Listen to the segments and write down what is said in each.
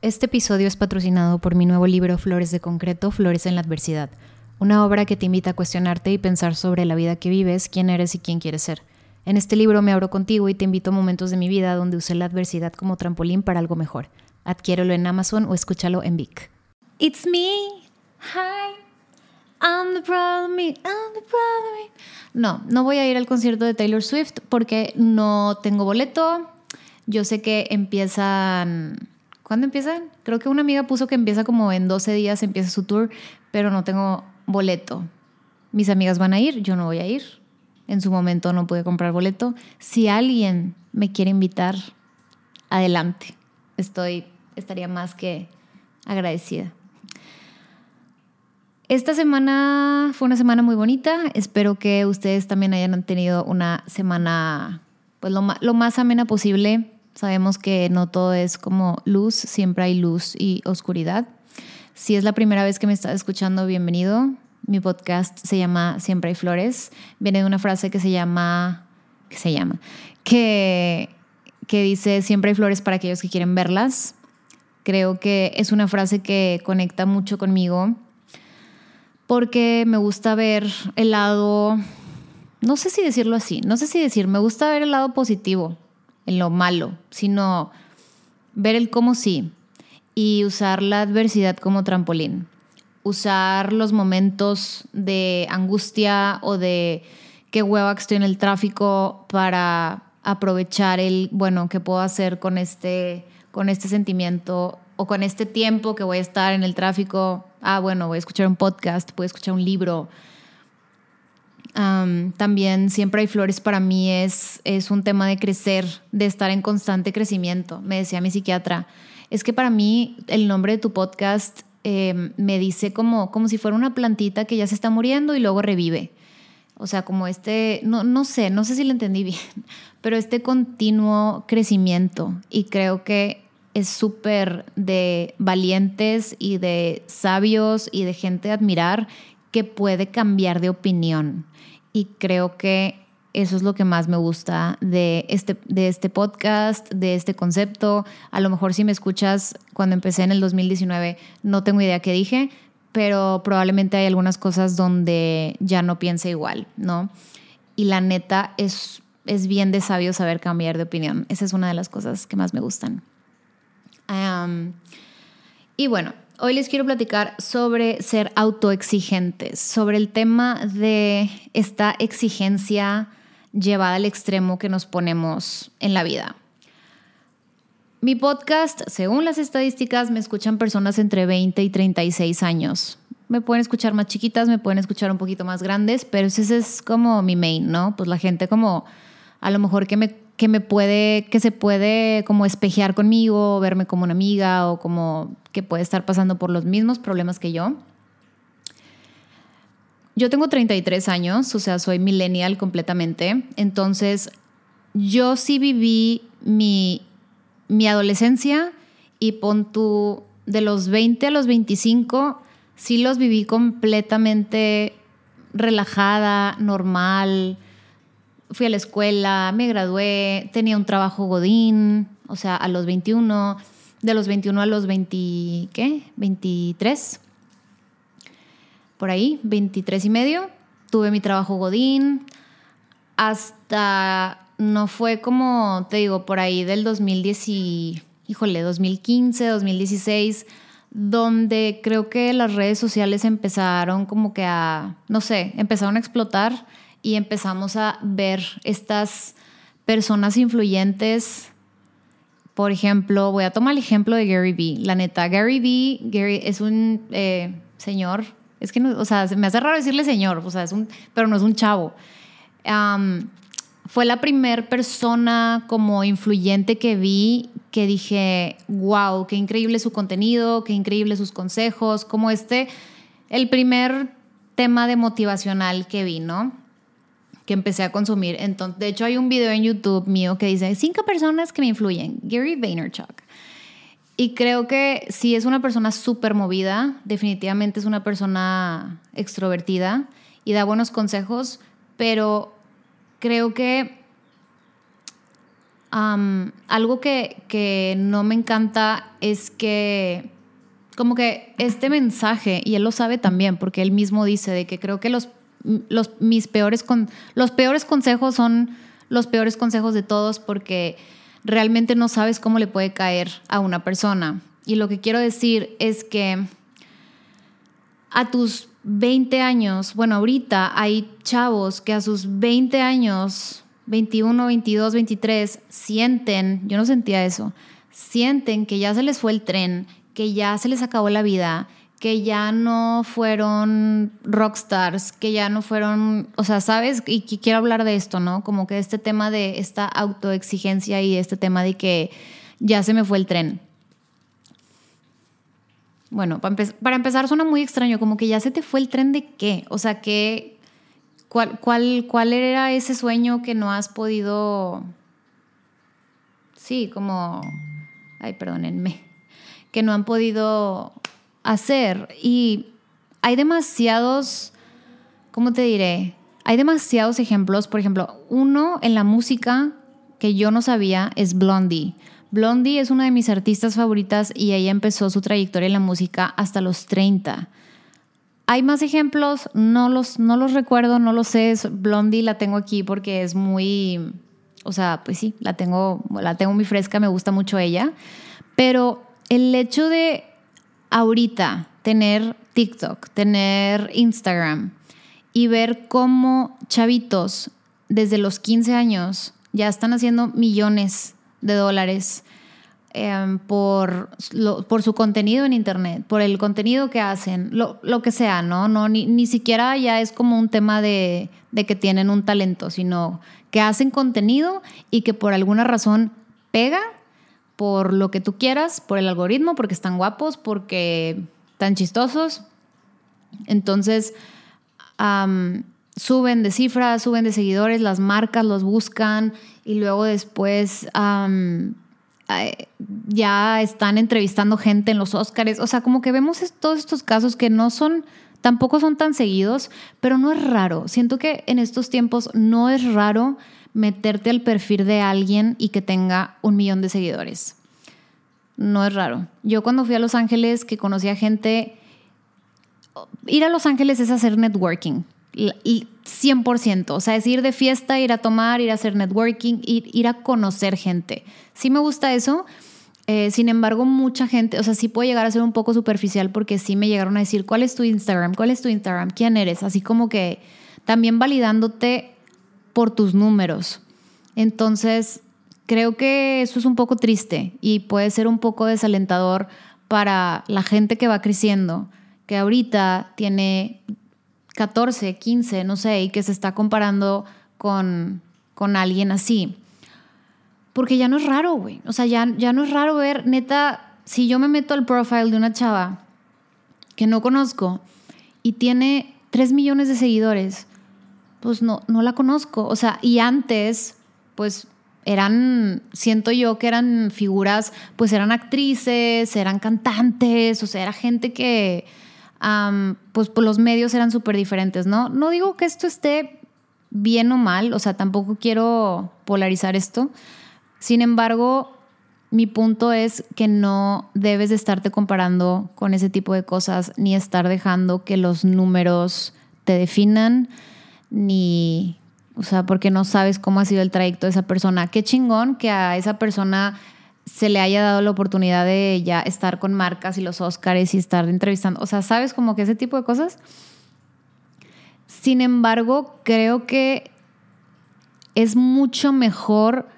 Este episodio es patrocinado por mi nuevo libro Flores de Concreto, Flores en la Adversidad, una obra que te invita a cuestionarte y pensar sobre la vida que vives, quién eres y quién quieres ser. En este libro me abro contigo y te invito a momentos de mi vida donde usé la adversidad como trampolín para algo mejor. Adquiérelo en Amazon o escúchalo en Vic. It's me. Hi. I'm the problem. I'm the problem. No, no voy a ir al concierto de Taylor Swift porque no tengo boleto. Yo sé que empiezan ¿Cuándo empiezan? Creo que una amiga puso que empieza como en 12 días, empieza su tour, pero no tengo boleto. Mis amigas van a ir, yo no voy a ir. En su momento no pude comprar boleto. Si alguien me quiere invitar, adelante. Estoy, estaría más que agradecida. Esta semana fue una semana muy bonita. Espero que ustedes también hayan tenido una semana, pues lo, lo más amena posible Sabemos que no todo es como luz, siempre hay luz y oscuridad. Si es la primera vez que me estás escuchando, bienvenido. Mi podcast se llama Siempre hay flores. Viene de una frase que se llama, que se llama, que, que dice Siempre hay flores para aquellos que quieren verlas. Creo que es una frase que conecta mucho conmigo porque me gusta ver el lado, no sé si decirlo así, no sé si decir, me gusta ver el lado positivo en lo malo, sino ver el cómo sí y usar la adversidad como trampolín. Usar los momentos de angustia o de qué hueva que estoy en el tráfico para aprovechar el, bueno, qué puedo hacer con este, con este sentimiento o con este tiempo que voy a estar en el tráfico. Ah, bueno, voy a escuchar un podcast, voy a escuchar un libro, también siempre hay flores para mí es, es un tema de crecer, de estar en constante crecimiento. Me decía mi psiquiatra, es que para mí el nombre de tu podcast em, me dice como, como si fuera una plantita que ya se está muriendo y luego revive. O sea, como este, no, no sé, no sé si lo entendí bien, pero este continuo crecimiento y creo que es súper de valientes y de sabios y de gente admirar que puede cambiar de opinión y creo que eso es lo que más me gusta de este, de este podcast, de este concepto. A lo mejor si me escuchas cuando empecé en el 2019, no tengo idea qué dije, pero probablemente hay algunas cosas donde ya no piense igual, ¿no? Y la neta es, es bien de sabio saber cambiar de opinión. Esa es una de las cosas que más me gustan. y bueno, Hoy les quiero platicar sobre ser autoexigentes, sobre el tema de esta exigencia llevada al extremo que nos ponemos en la vida. Mi podcast, según las estadísticas, me escuchan personas entre 20 y 36 años. Me pueden escuchar más chiquitas, me pueden escuchar un poquito más grandes, pero ese es como mi main, ¿no? Pues la gente como a lo mejor que me que me puede, que se puede como espejear conmigo, verme como una amiga o como que puede estar pasando por los mismos problemas que yo. Yo tengo 33 años, o sea, soy millennial completamente, entonces yo sí viví mi, mi adolescencia y pon tú de los 20 a los 25, sí los viví completamente relajada, normal, fui a la escuela, me gradué, tenía un trabajo godín, o sea, a los 21, de los 21 a los 20, ¿qué? 23, por ahí, 23 y medio, tuve mi trabajo godín, hasta, no fue como, te digo, por ahí del 2010 y, híjole, 2015, 2016, donde creo que las redes sociales empezaron como que a, no sé, empezaron a explotar y empezamos a ver estas personas influyentes. Por ejemplo, voy a tomar el ejemplo de Gary Vee. La neta, Gary Vee Gary es un eh, señor, es que, no, o sea, me hace raro decirle señor, o sea, es un, pero no es un chavo. fue la primera persona como influyente que vi que dije, wow, qué increíble su contenido, qué increíble sus consejos, como este, el primer tema de motivacional que vi, ¿no? Que empecé a consumir. Entonces, de hecho, hay un video en YouTube mío que dice cinco personas que me influyen. Gary Vaynerchuk. Y creo que sí es una persona súper movida, definitivamente es una persona extrovertida y da buenos consejos, pero creo que algo que, que no me encanta es que como que este mensaje, y él lo sabe también, porque él mismo dice de que creo que los, los, mis peores, los peores consejos son los peores consejos de todos porque realmente no sabes cómo le puede caer a una persona. Y lo que quiero decir es que a tus 20 años, bueno, ahorita hay chavos que a sus 20 años, 21, 22, 23, sienten, yo no sentía eso, sienten que ya se les fue el tren, que ya se les acabó la vida, que ya no fueron rockstars, que ya no fueron, o sea, ¿sabes? Y, quiero hablar de esto, ¿no? Como que este tema de esta autoexigencia y este tema de que ya se me fue el tren. Bueno, para, empezar suena muy extraño, como que ya se te fue el tren de qué, o sea, ¿qué, cuál, cuál, ¿cuál era ese sueño que no has podido, sí, como, ay, perdónenme, que no han podido hacer. Y hay demasiados, ¿cómo te diré? Hay demasiados ejemplos. Por ejemplo, uno en la música que yo no sabía es Blondie. Blondie es una de mis artistas favoritas y ella empezó su trayectoria en la música hasta los 30. Hay más ejemplos, no los, no los recuerdo, no los sé. Blondie la tengo aquí porque es muy, o sea, pues sí, la tengo, la tengo muy fresca, me gusta mucho ella. Pero el hecho de ahorita tener TikTok, tener Instagram y ver cómo chavitos desde los 15 años ya están haciendo millones de dólares em, por, por su contenido en Internet, por el contenido que hacen, lo, que sea, ¿no? no ni, ni, siquiera ya es como un tema de, de que tienen un talento, sino que hacen contenido y que por alguna razón pega por lo que tú quieras, por el algoritmo, porque están guapos, porque están chistosos. Entonces, suben de cifras, suben de seguidores, las marcas los buscan y luego después ya están entrevistando gente en los Oscars. O sea, como que vemos todos estos casos que no son, tampoco son tan seguidos, pero no es raro. Siento que en estos tiempos no es raro meterte al perfil de alguien y que tenga un millón de seguidores. No es raro. Yo cuando fui a Los Ángeles, que conocí a gente, ir a Los Ángeles es hacer networking. Y 100%, o sea, es ir de fiesta, ir a tomar, ir a hacer networking, ir, ir a conocer gente. Sí me gusta eso, eh, sin embargo, mucha gente, o sea, sí puede llegar a ser un poco superficial porque sí me llegaron a decir, ¿cuál es tu Instagram? ¿Cuál es tu Instagram? ¿Quién eres? Así como que también validándote por tus números. Entonces, creo que eso es un poco triste y puede ser un poco desalentador para la gente que va creciendo, que ahorita tiene 14, 15, no sé, y que se está comparando con, con alguien así. Porque ya no es raro, güey. O sea, ya, ya no es raro ver, neta, si yo me meto al profile de una chava que no conozco y tiene 3 millones de seguidores, pues no, no la conozco. O sea, y antes, pues eran, siento yo que eran figuras, pues eran actrices, eran cantantes, o sea, era gente que, pues, los medios eran súper diferentes, ¿no? No digo que esto esté bien o mal, o sea, tampoco quiero polarizar esto. Sin embargo, mi punto es que no debes de estarte comparando con ese tipo de cosas, ni estar dejando que los números te definan ni, o sea, porque no sabes cómo ha sido el trayecto de esa persona. Qué chingón que a esa persona se le haya dado la oportunidad de ya estar con marcas y los Oscars y estar entrevistando. O sea, ¿sabes como que ese tipo de cosas? Sin embargo, creo que es mucho mejor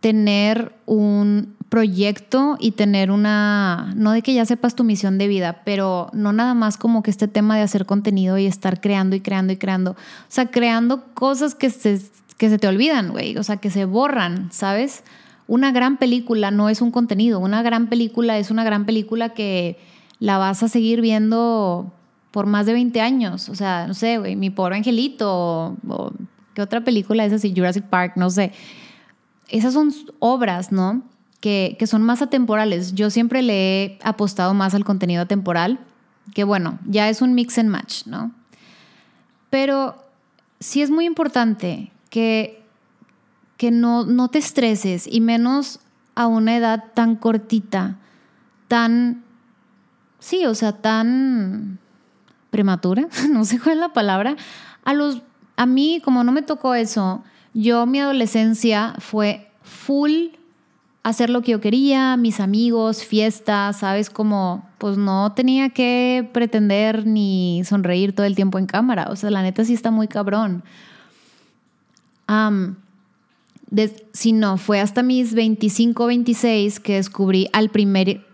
tener un proyecto y tener una, no de que ya sepas tu misión de vida, pero no nada más como que este tema de hacer contenido y estar creando y creando y creando, o sea, creando cosas que se, que se te olvidan, güey, o sea, que se borran, ¿sabes? Una gran película no es un contenido, una gran película es una gran película que la vas a seguir viendo por más de 20 años, o sea, no sé, güey, Mi pobre angelito o, qué otra película es así, Jurassic Park, no sé. Esas son obras, ¿no? Que, son más atemporales. Yo siempre le he apostado más al contenido atemporal, que bueno, ya es un mix and match, ¿no? Pero sí es muy importante que que no, no te estreses y menos a una edad tan cortita, tan, sí, o sea, tan prematura, no sé cuál es la palabra. A los, a mí, como no me tocó eso, yo mi adolescencia fue full hacer lo que yo quería, mis amigos, fiestas, ¿sabes? Como, pues no tenía que pretender ni sonreír todo el tiempo en cámara. O sea, la neta sí está muy cabrón. si no, fue hasta mis 25, 26 que descubrí al primer,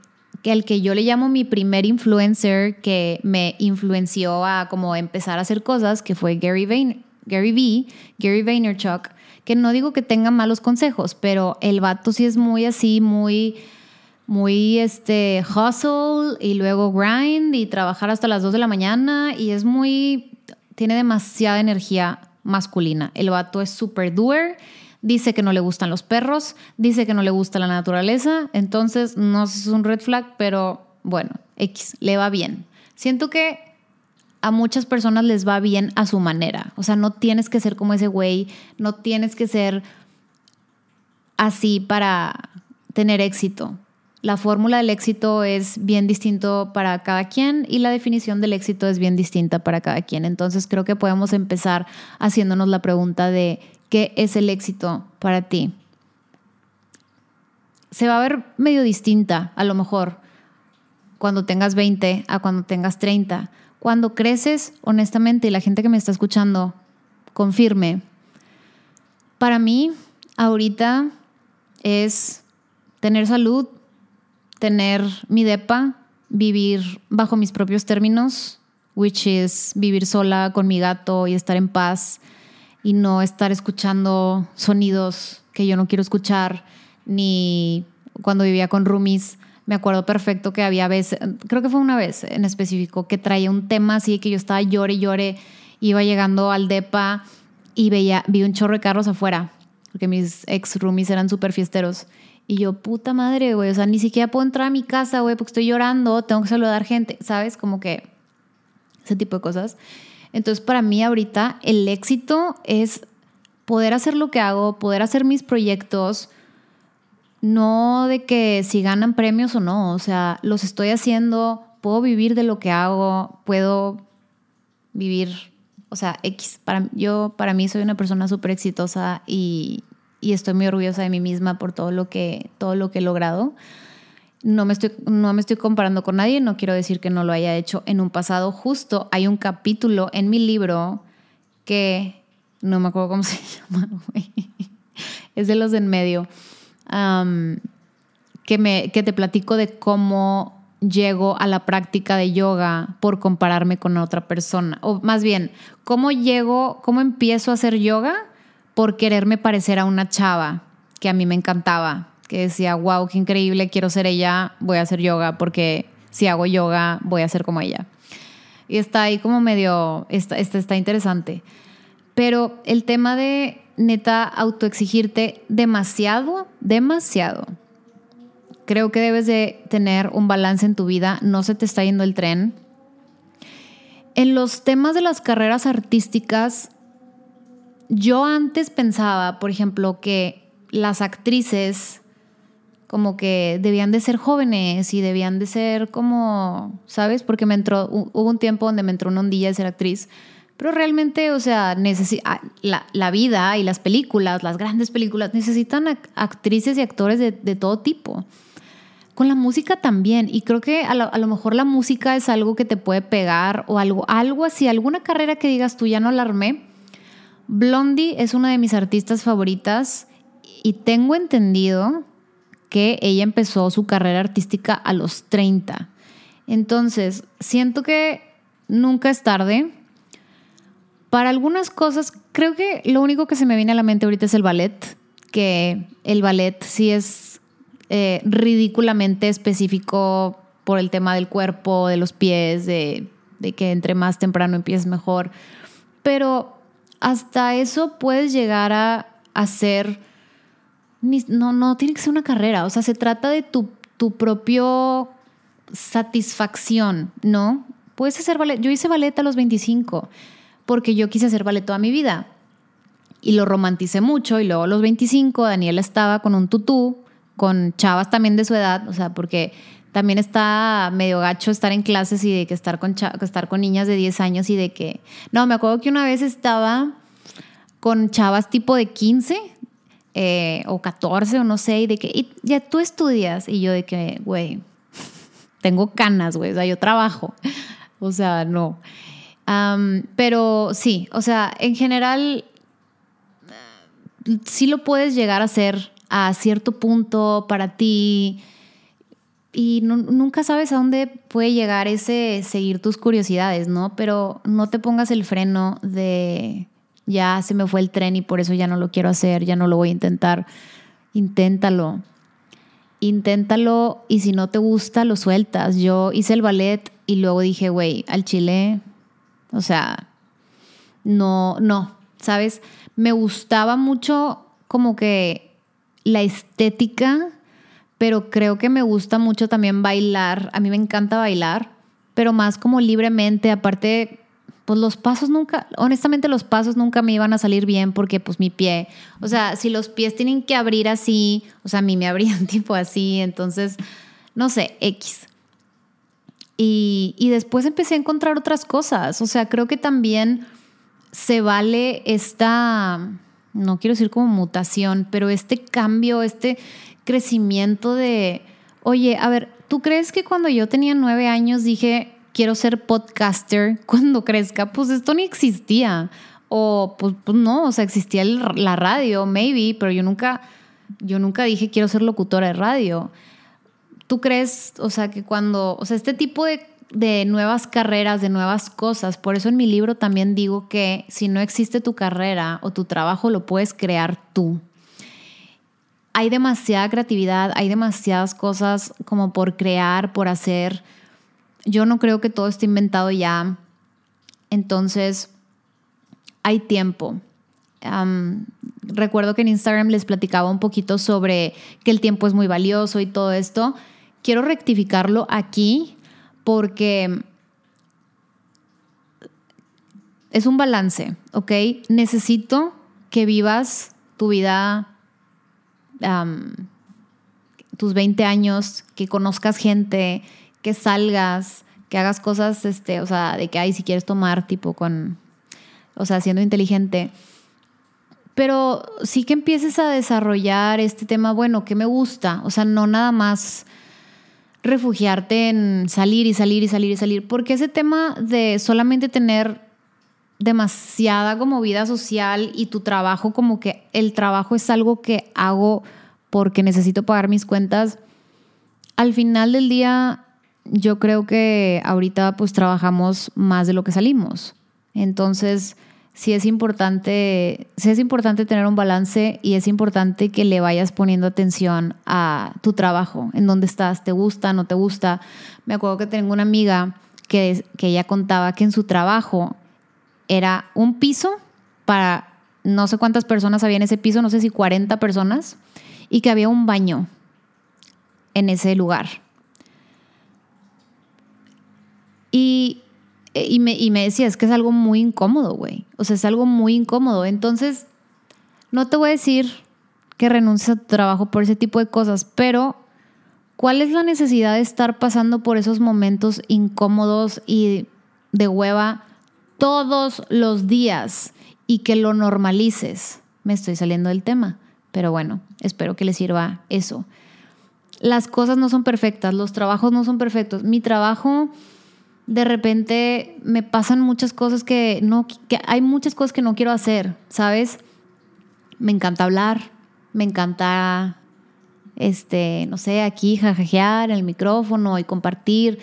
que el que yo le llamo mi primer influencer que me influenció a como empezar a hacer cosas, que fue Gary, Vayner, Gary V, Gary Vaynerchuk que no digo que tenga malos consejos, pero el vato sí es muy así, muy, muy este, hustle y luego grind y trabajar hasta las 2 de la mañana y es muy, tiene demasiada energía masculina. El vato es super doer, dice que no le gustan los perros, dice que no le gusta la naturaleza, entonces no es un red flag, pero bueno, X, le va bien. Siento que a muchas personas les va bien a su manera. O sea, no tienes que ser como ese güey, no tienes que ser así para tener éxito. La fórmula del éxito es bien distinto para cada quien y la definición del éxito es bien distinta para cada quien. Entonces creo que podemos empezar haciéndonos la pregunta de ¿qué es el éxito para ti? Se va a ver medio distinta a lo mejor cuando tengas 20 a cuando tengas 30 cuando creces, honestamente, y la gente que me está escuchando confirme, para mí ahorita es tener salud, tener mi depa, vivir bajo mis propios términos, which is vivir sola con mi gato y estar en paz y no estar escuchando sonidos que yo no quiero escuchar, ni cuando vivía con roomies me acuerdo perfecto que había veces, creo que fue una vez en específico, que traía un tema así que yo estaba llore llore, iba llegando al DEPA y veía, vi un chorro de carros afuera, porque mis ex roomies eran súper fiesteros. Y yo, puta madre, güey, o sea, ni siquiera puedo entrar a mi casa, güey, porque estoy llorando, tengo que saludar gente, ¿sabes? Como que ese tipo de cosas. Entonces, para mí ahorita el éxito es poder hacer lo que hago, poder hacer mis proyectos, no de que si ganan premios o no, o sea, los estoy haciendo, puedo vivir de lo que hago, puedo vivir, o sea, X, para, yo para mí soy una persona súper exitosa y, y, estoy muy orgullosa de mí misma por todo lo que, todo lo que he logrado. No me, estoy, no me estoy comparando con nadie, no quiero decir que no lo haya hecho en un pasado. Justo hay un capítulo en mi libro que no me acuerdo cómo se llama, es de los de en medio que, me, que te platico de cómo llego a la práctica de yoga por compararme con otra persona. O más bien, cómo llego, cómo empiezo a hacer yoga por quererme parecer a una chava que a mí me encantaba, que decía, wow, qué increíble, quiero ser ella, voy a hacer yoga porque si hago yoga voy a ser como ella. Y está ahí como medio, está, está, está interesante. Pero el tema de neta autoexigirte demasiado, demasiado. Creo que debes de tener un balance en tu vida, no se te está yendo el tren. En los temas de las carreras artísticas, yo antes pensaba, por ejemplo, que las actrices como que debían de ser jóvenes y debían de ser como, ¿sabes? Porque me entró, hubo un tiempo donde me entró una ondilla de ser actriz pero realmente, o sea, ah, la, la, vida y las películas, las grandes películas, necesitan actrices y actores de, de, todo tipo. Con la música también. Y creo que a lo, a lo, mejor la música es algo que te puede pegar o algo, algo así, alguna carrera que digas tú ya no la armé. Blondie es una de mis artistas favoritas y tengo entendido que ella empezó su carrera artística a los 30. Entonces, siento que nunca es tarde para algunas cosas, creo que lo único que se me viene a la mente ahorita es el ballet, que el ballet sí es eh, ridículamente específico por el tema del cuerpo, de los pies, de, que entre más temprano empieces mejor. Pero hasta eso puedes llegar a hacer... No, no tiene que ser una carrera, o sea, se trata de tu, tu propio satisfacción, ¿no? Puedes hacer ballet. Yo hice ballet a los 25 porque yo quise hacer ballet toda mi vida. y lo romanticé mucho y luego a los 25 Daniela estaba con un tutú, con chavas también de su edad, o sea, porque también está medio gacho estar en clases y de que estar con, estar con niñas de 10 años y de que... No, me acuerdo que una vez estaba con chavas tipo de 15 eh, o 14 o no sé, y de que, ya tú estudias, y yo de que, güey, tengo canas, güey, o sea, yo trabajo, o sea, no. Pero sí, o sea, en general, sí lo puedes llegar a hacer a cierto punto para ti y nunca sabes a dónde puede llegar ese seguir tus curiosidades, ¿no? Pero no te pongas el freno de ya se me fue el tren y por eso ya no lo quiero hacer, ya no lo voy a intentar. Inténtalo. Inténtalo y si no te gusta, lo sueltas. Yo hice el ballet y luego dije, güey, al chile, o sea, no, no, ¿sabes? Me gustaba mucho como que la estética pero creo que me gusta mucho también bailar. A mí me encanta bailar, pero más como libremente. Aparte, pues los pasos nunca, honestamente los pasos nunca me iban a salir bien porque pues mi pie, o sea, si los pies tienen que abrir así, o sea, a mí me abrían tipo así, entonces, no sé, X. Y, después empecé a encontrar otras cosas, o sea, creo que también se vale esta, no quiero decir como mutación, pero este cambio, este, crecimiento de, oye, a ver, ¿tú crees que cuando yo tenía nueve años dije, quiero ser podcaster cuando crezca? Pues esto ni existía. O pues, pues no, o sea, existía la radio, maybe, pero yo nunca, yo nunca dije quiero ser locutora de radio. ¿Tú crees, o sea, que cuando, o sea, este tipo de, de nuevas carreras, de nuevas cosas, por eso en mi libro también digo que si no existe tu carrera o tu trabajo, lo puedes crear tú hay demasiada creatividad, hay demasiadas cosas como por crear, por hacer. Yo no creo que todo esté inventado ya. Entonces, hay tiempo. recuerdo que en Instagram les platicaba un poquito sobre que el tiempo es muy valioso y todo esto. Quiero rectificarlo aquí porque es un balance, ¿ok? Necesito que vivas tu vida tus 20 años, que conozcas gente, que salgas, que hagas cosas, este, o sea, de que, hay si quieres tomar, tipo con, o sea, siendo inteligente. Pero sí que empieces a desarrollar este tema, bueno, que me gusta, o sea, no nada más refugiarte en salir y salir y salir y salir, porque ese tema de solamente tener demasiada como vida social y tu trabajo como que el trabajo es algo que hago porque necesito pagar mis cuentas. Al final del día, yo creo que ahorita pues trabajamos más de lo que salimos. Entonces, sí es importante, sí es importante tener un balance y es importante que le vayas poniendo atención a tu trabajo, en dónde estás, te gusta, no te gusta. Me acuerdo que tengo una amiga que, que ella contaba que en su trabajo era un piso para no sé cuántas personas había en ese piso, no sé si 40 personas, y que había un baño en ese lugar. Y, y, me, y me decía, es que es algo muy incómodo, güey. O sea, es algo muy incómodo. Entonces, no te voy a decir que renuncies a tu trabajo por ese tipo de cosas, pero ¿cuál es la necesidad de estar pasando por esos momentos incómodos y de hueva todos los días y que lo normalices. Me estoy saliendo del tema, pero bueno, espero que les sirva eso. Las cosas no son perfectas, los trabajos no son perfectos. Mi trabajo, de repente, me pasan muchas cosas que no, que hay muchas cosas que no quiero hacer, ¿sabes? Me encanta hablar, me encanta, este, no sé, aquí jajajear en el micrófono y compartir.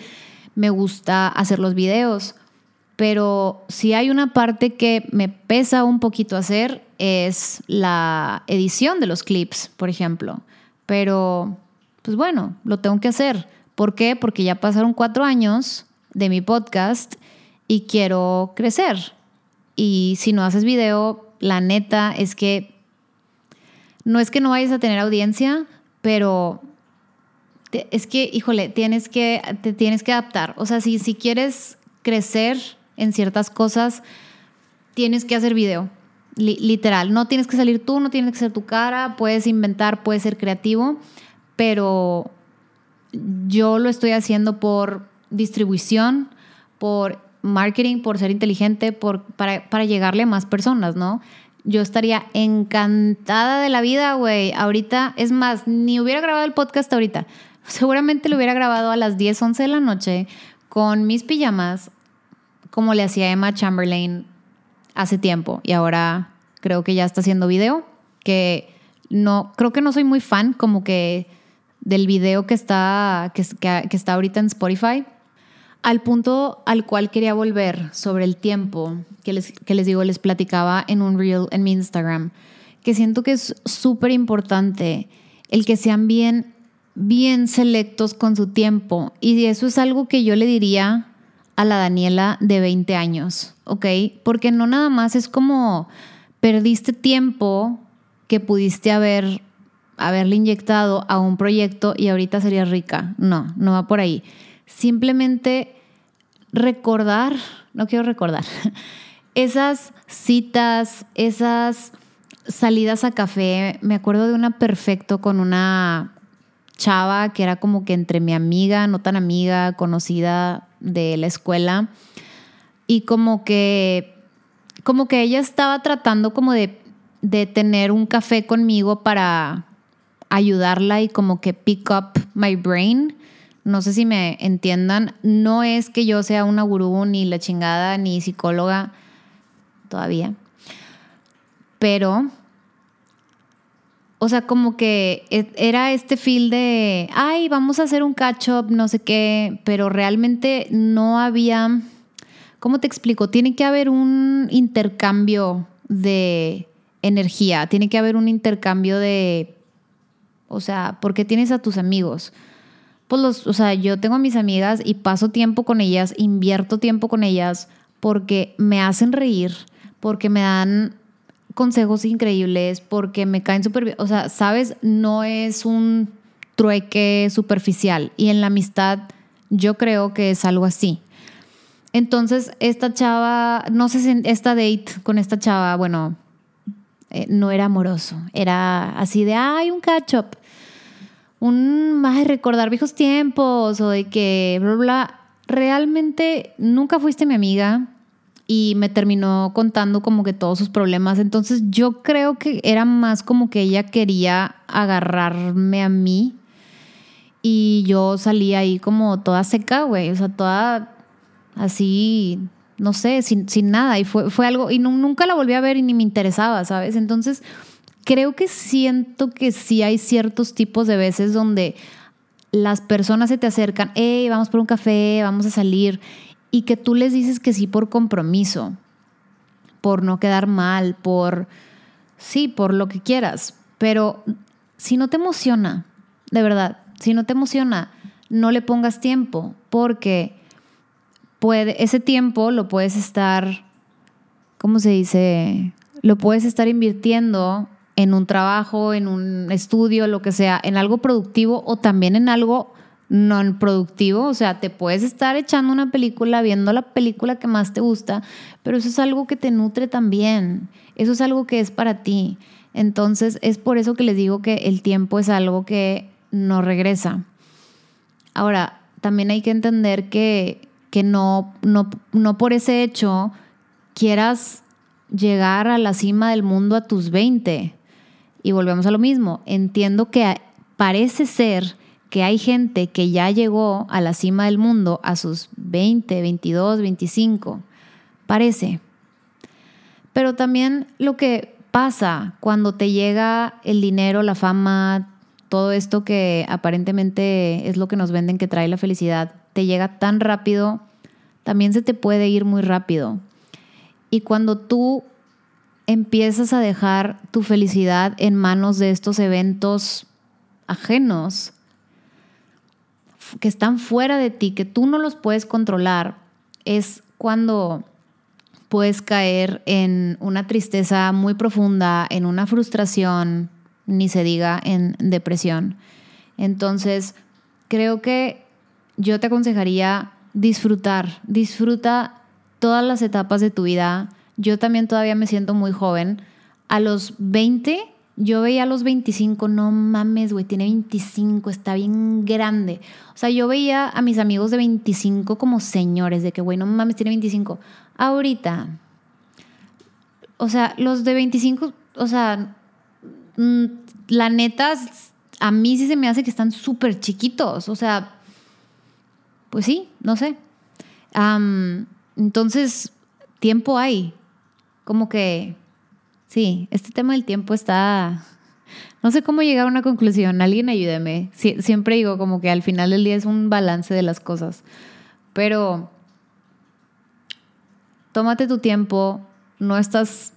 Me gusta hacer los videos pero si hay una parte que me pesa un poquito hacer es la edición de los clips, por ejemplo. Pero, pues bueno, lo tengo que hacer. ¿Por qué? Porque ya pasaron cuatro años de mi podcast y quiero crecer. Y si no haces video, la neta es que no es que no vayas a tener audiencia, pero es que, híjole, tienes que, te tienes que adaptar. O sea, si, si quieres crecer en ciertas cosas, tienes que hacer video. literal, no tienes que salir tú, no tienes que ser tu cara, puedes inventar, puedes ser creativo, pero yo lo estoy haciendo por distribución, por marketing, por ser inteligente, por, para, para llegarle a más personas, ¿no? Yo estaría encantada de la vida, güey. Ahorita, es más, ni hubiera grabado el podcast ahorita. Seguramente lo hubiera grabado a las 10, 11 de la noche con mis pijamas, como le hacía Emma Chamberlain hace tiempo. Y ahora creo que ya está haciendo video, que no, creo que no soy muy fan como que del video que está, que, que está ahorita en Spotify al punto al cual quería volver sobre el tiempo, que les, que les digo, les platicaba en un reel en mi Instagram, que siento que es súper importante el que sean bien, bien selectos con su tiempo. Y eso es algo que yo le diría a la Daniela de 20 años, ¿ok? Porque no nada más es como perdiste tiempo que pudiste haber haberle inyectado a un proyecto y ahorita sería rica. No, no va por ahí simplemente recordar, no quiero recordar, esas citas, esas salidas a café. Me acuerdo de una perfecto con una chava que era como que entre mi amiga, no tan amiga, conocida de la escuela. Y como que, como que ella estaba tratando como de, de tener un café conmigo para ayudarla y como que pick up my brain no sé si me entiendan, no es que yo sea una gurú ni la chingada ni psicóloga todavía, pero, o sea, como que e, era este feel de, ay, vamos a hacer un catch-up, no sé qué, pero realmente no había, ¿cómo te explico? Tiene que haber un intercambio de energía, tiene que haber un intercambio de, o sea, porque tienes a tus amigos pues los, o sea, yo tengo a mis amigas y paso tiempo con ellas, invierto tiempo con ellas porque me hacen reír, porque me dan consejos increíbles, porque me caen súper bien. O sea, sabes, no es un trueque superficial y en la amistad yo creo que es algo así. Entonces, esta chava, no sé si esta date con esta chava, bueno, eh, no era amoroso, era así de, ay, un catch up un más de recordar viejos tiempos o de que bla, bla, realmente nunca fuiste mi amiga y me terminó contando como que todos sus problemas. Entonces yo creo que era más como que ella quería agarrarme a mí y yo salí ahí como toda seca, güey, o sea, toda así, no sé, sin, sin nada. Y fue, fue algo, y nunca la volví a ver y ni me interesaba, ¿sabes? Entonces creo que siento que sí hay ciertos tipos de veces donde las personas se te acercan, hey, vamos por un café, vamos a salir, y que tú les dices que sí por compromiso, por no quedar mal, por, sí, por lo que quieras, pero si no te emociona, de verdad, si no te emociona, no le pongas tiempo, porque puede, ese tiempo lo puedes estar, ¿cómo se dice? Lo puedes estar invirtiendo en un trabajo, en un estudio, lo que sea, en algo productivo o también en algo no productivo. O sea, te puedes estar echando una película, viendo la película que más te gusta, pero eso es algo que te nutre también. Eso es algo que es para ti. Entonces, es por eso que les digo que el tiempo es algo que no regresa. Ahora, también hay que entender que, que no, no, no por ese hecho quieras llegar a la cima del mundo a tus 20. Y volvemos a lo mismo. Entiendo que parece ser que hay gente que ya llegó a la cima del mundo a sus 20, 22, 25. Parece. Pero también lo que pasa cuando te llega el dinero, la fama, todo esto que aparentemente es lo que nos venden que trae la felicidad, te llega tan rápido, también se te puede ir muy rápido. Y cuando tú empiezas a dejar tu felicidad en manos de estos eventos ajenos que están fuera de ti, que tú no los puedes controlar, es cuando puedes caer en una tristeza muy profunda, en una frustración, ni se diga en depresión. Entonces, creo que yo te aconsejaría disfrutar, disfruta todas las etapas de tu vida, yo también todavía me siento muy joven, a los 20, yo veía a los 25, no mames, güey, tiene 25, está bien grande. O sea, yo veía a mis amigos de 25 como señores, de que, güey, no mames, tiene 25. Ahorita, o sea, los de 25, o sea, mm, la neta, a mí sí se me hace que están súper chiquitos. O sea, pues sí, no sé. entonces, tiempo hay. Como que, sí, este tema del tiempo está... No sé cómo llegar a una conclusión. Alguien ayúdeme. siempre digo como que al final del día es un balance de las cosas. Pero tómate tu tiempo. No estás,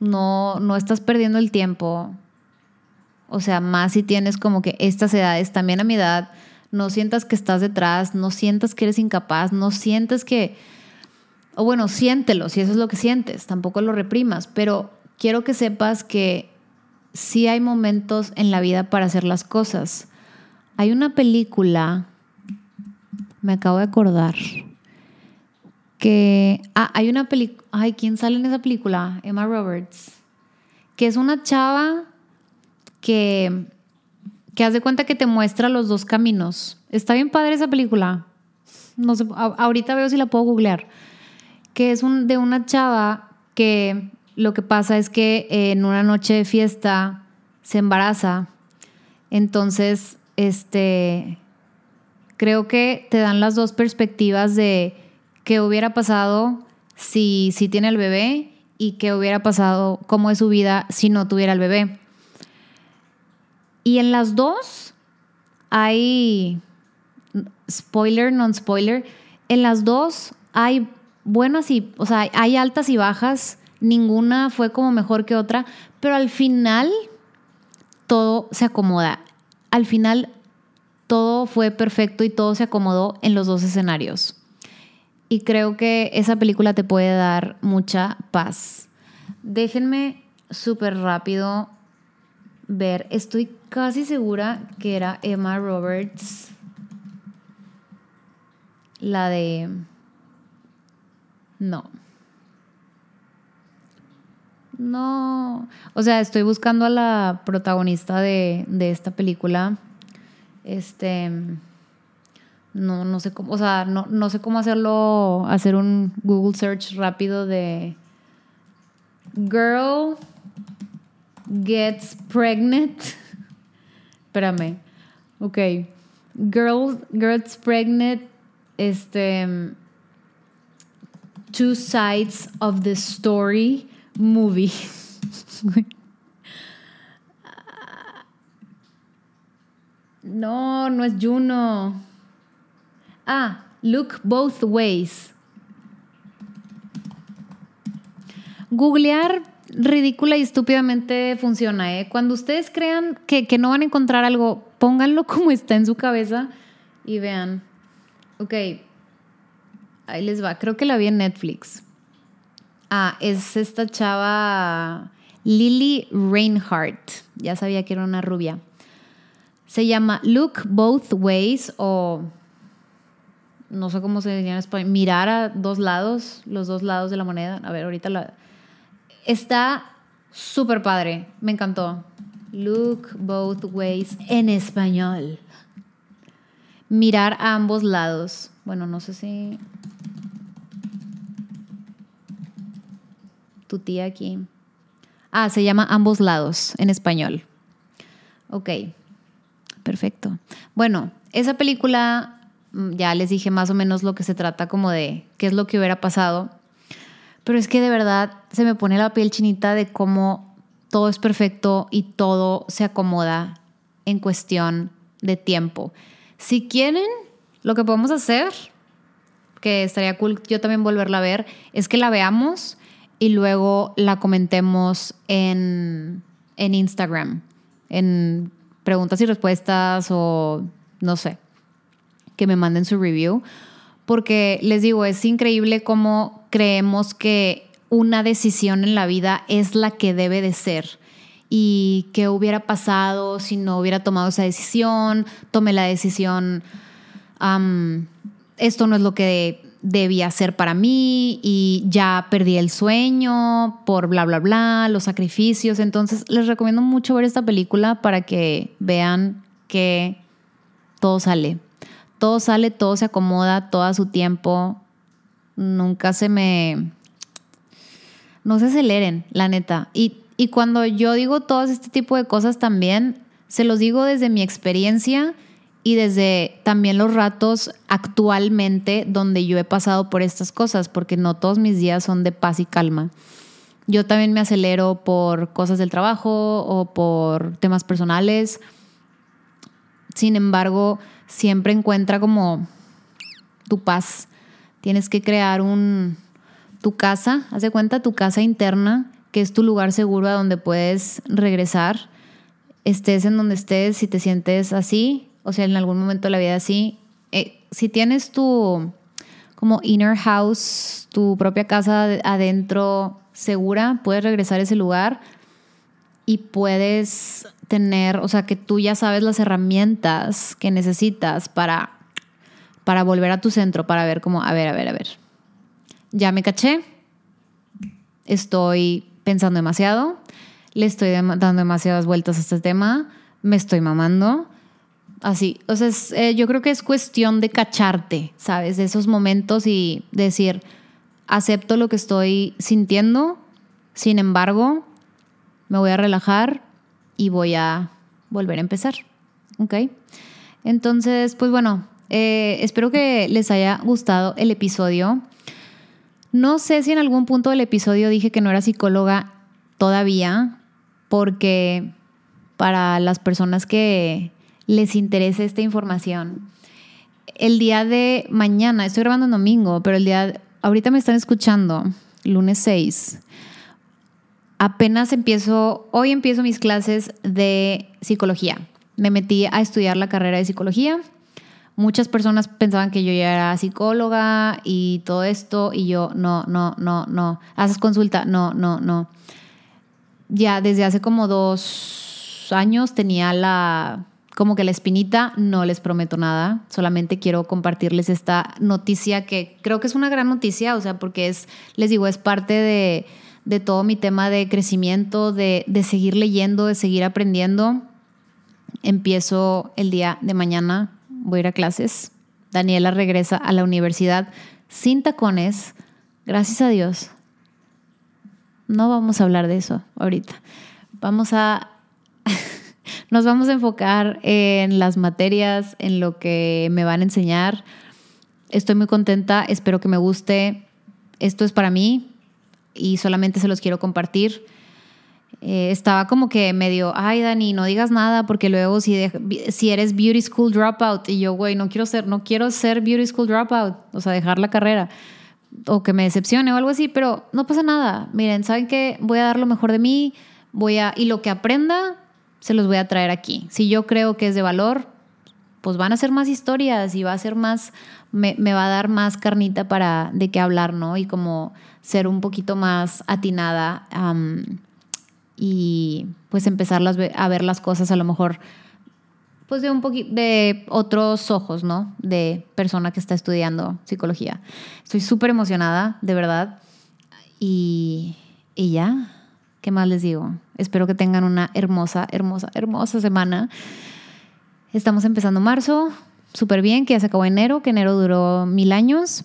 no, no estás perdiendo el tiempo. O sea, más si tienes como que estas edades, también a mi edad, no sientas que estás detrás, no sientas que eres incapaz, no sientas que, o bueno, siéntelo, si eso es lo que sientes, tampoco lo reprimas, pero quiero que sepas que sí hay momentos en la vida para hacer las cosas. Hay una película, me acabo de acordar, que, ah, hay una película, ay, ¿quién sale en esa película? Emma Roberts, que es una chava que, que haz de cuenta que te muestra los dos caminos. Está bien padre esa película. No sé, ahorita veo si la puedo googlear. Que es de una chava que lo que pasa es que en una noche de fiesta se embaraza. Entonces, este, creo que te dan las dos perspectivas de qué hubiera pasado si, si tiene el bebé y qué hubiera pasado, cómo es su vida si no tuviera el bebé. Y en las dos hay, spoiler, non-spoiler, en las dos hay buenas y, o sea, hay altas y bajas, ninguna fue como mejor que otra, pero al final todo se acomoda. Al final todo fue perfecto y todo se acomodó en los dos escenarios. Y creo que esa película te puede dar mucha paz. Déjenme súper rápido ver, estoy casi segura que era Emma Roberts, la de... No. No. O sea, estoy buscando a la protagonista de, esta película. Este. No, no sé cómo. O sea, no, no sé cómo hacerlo. Hacer un Google search rápido de. Girl gets pregnant. Espérame. Ok. Girl gets pregnant. Este. Two sides of the story movie. no, no es Juno. Ah, look both ways. Googlear ridícula y estúpidamente funciona. ¿eh? Cuando ustedes crean que, no van a encontrar algo, pónganlo como está en su cabeza y vean. Ok, ahí les va. Creo que la vi en Netflix. Ah, es esta chava Lily Reinhardt. Ya sabía que era una rubia. Se llama Look Both Ways o no sé cómo se diría en español, mirar a dos lados, los dos lados de la moneda. A ver, ahorita la, Está súper padre, me encantó. Look both ways en español. Mirar a ambos lados. Bueno, no sé si... Tu tía aquí. Ah, se llama Ambos lados en español. Ok, perfecto. Bueno, esa película, mm, ya les dije más o menos lo que se trata como de qué es lo que hubiera pasado pero es que de verdad se me pone la piel chinita de cómo todo es perfecto y todo se acomoda en cuestión de tiempo. Si quieren, lo que podemos hacer, que estaría cool yo también volverla a ver, es que la veamos y luego la comentemos en, en Instagram, en preguntas y respuestas o no sé, que me manden su review porque les digo, es increíble cómo creemos que una decisión en la vida es la que debe de ser. Y qué hubiera pasado si no hubiera tomado esa decisión, tomé la decisión, esto no es lo que debía ser para mí y ya perdí el sueño por bla, bla, bla, los sacrificios. Entonces les recomiendo mucho ver esta película para que vean que todo sale. Todo sale, todo se acomoda, todo a su tiempo. Nunca se me... No se aceleren, la neta. Y, y cuando yo digo todo este tipo de cosas también, se los digo desde mi experiencia y desde también los ratos actualmente donde yo he pasado por estas cosas, porque no todos mis días son de paz y calma. Yo también me acelero por cosas del trabajo o por temas personales. Sin embargo, siempre encuentra como tu paz. Tienes que crear un tu casa, haz de cuenta tu casa interna, que es tu lugar seguro a donde puedes regresar. Estés en donde estés, si te sientes así, o sea, en algún momento de la vida así, eh, si tienes tu como inner house, tu propia casa adentro segura, puedes regresar a ese lugar y puedes tener, o sea, que tú ya sabes las herramientas que necesitas para, para volver a tu centro, para ver cómo, a ver, a ver, a ver. Ya me caché, estoy pensando demasiado, le estoy dando demasiadas vueltas a este tema, me estoy mamando Así, o sea, eh, yo creo que es cuestión de cacharte, ¿sabes? De esos momentos y decir, acepto lo que estoy sintiendo, sin embargo, me voy a relajar y voy a volver a empezar, ¿ok? Entonces, pues bueno, eh, espero que les haya gustado el episodio. No sé si en algún punto del episodio dije que no era psicóloga todavía, porque para las personas que les interese esta información. El día de mañana, estoy grabando domingo, pero el día, ahorita me están escuchando, lunes 6. Apenas empiezo, hoy empiezo mis clases de psicología. Me metí a estudiar la carrera de psicología. Muchas personas pensaban que yo ya era psicóloga y todo esto, y yo, no, no, no, no. Haces consulta, no, no, no. Ya desde hace como dos años tenía la como que la espinita, no les prometo nada, solamente quiero compartirles esta noticia que creo que es una gran noticia, o sea, porque es, les digo, es parte de, de todo mi tema de crecimiento, de, de seguir leyendo, de seguir aprendiendo. Empiezo el día de mañana, voy a ir a clases. Daniela regresa a la universidad sin tacones, gracias a Dios. No vamos a hablar de eso ahorita. Vamos a nos vamos a enfocar en las materias, en lo que me van a enseñar. Estoy muy contenta, espero que me guste. Esto es para mí y solamente se los quiero compartir. Eh, estaba como que medio, ay Dani, no digas nada porque luego si, si eres beauty school dropout y yo, güey, no quiero ser, no quiero ser beauty school dropout, o sea, dejar la carrera o que me decepcione o algo así, pero no pasa nada. Miren, ¿saben qué? Voy a dar lo mejor de mí, voy a, y lo que aprenda, se los voy a traer aquí. Si yo creo que es de valor, pues van a ser más historias y va a ser más, me, va a dar más carnita para de qué hablar, ¿no? Y como ser un poquito más atinada y pues empezar a ver las cosas a lo mejor pues de un poquito de otros ojos, ¿no? De persona que está estudiando psicología. Estoy súper emocionada, de verdad. Y, y ya, ¿qué más les digo? Espero que tengan una hermosa, hermosa, hermosa semana. Estamos empezando marzo, súper bien, que ya se acabó enero, que enero duró mil años.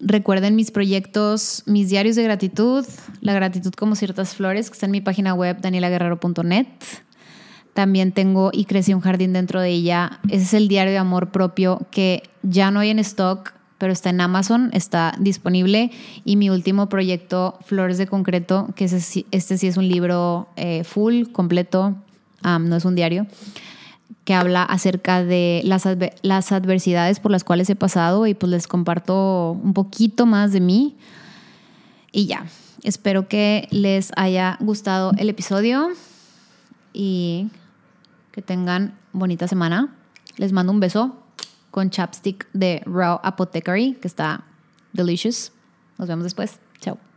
Recuerden mis proyectos, mis diarios de gratitud, la gratitud como ciertas flores, que está en mi página web danielaguerrero.net. También tengo y crecí un jardín dentro de ella. Ese es el diario de amor propio que ya no hay en stock pero está en Amazon, está disponible. Y mi último proyecto, Flores de Concreto, que este sí es un libro eh, full, completo, no es un diario, que habla acerca de las, las adversidades por las cuales he pasado y pues les comparto un poquito más de mí. Y ya, espero que les haya gustado el episodio y que tengan bonita semana. Les mando un beso con chapstick de Raw Apothecary, que está delicious. Nos vemos después. Chao.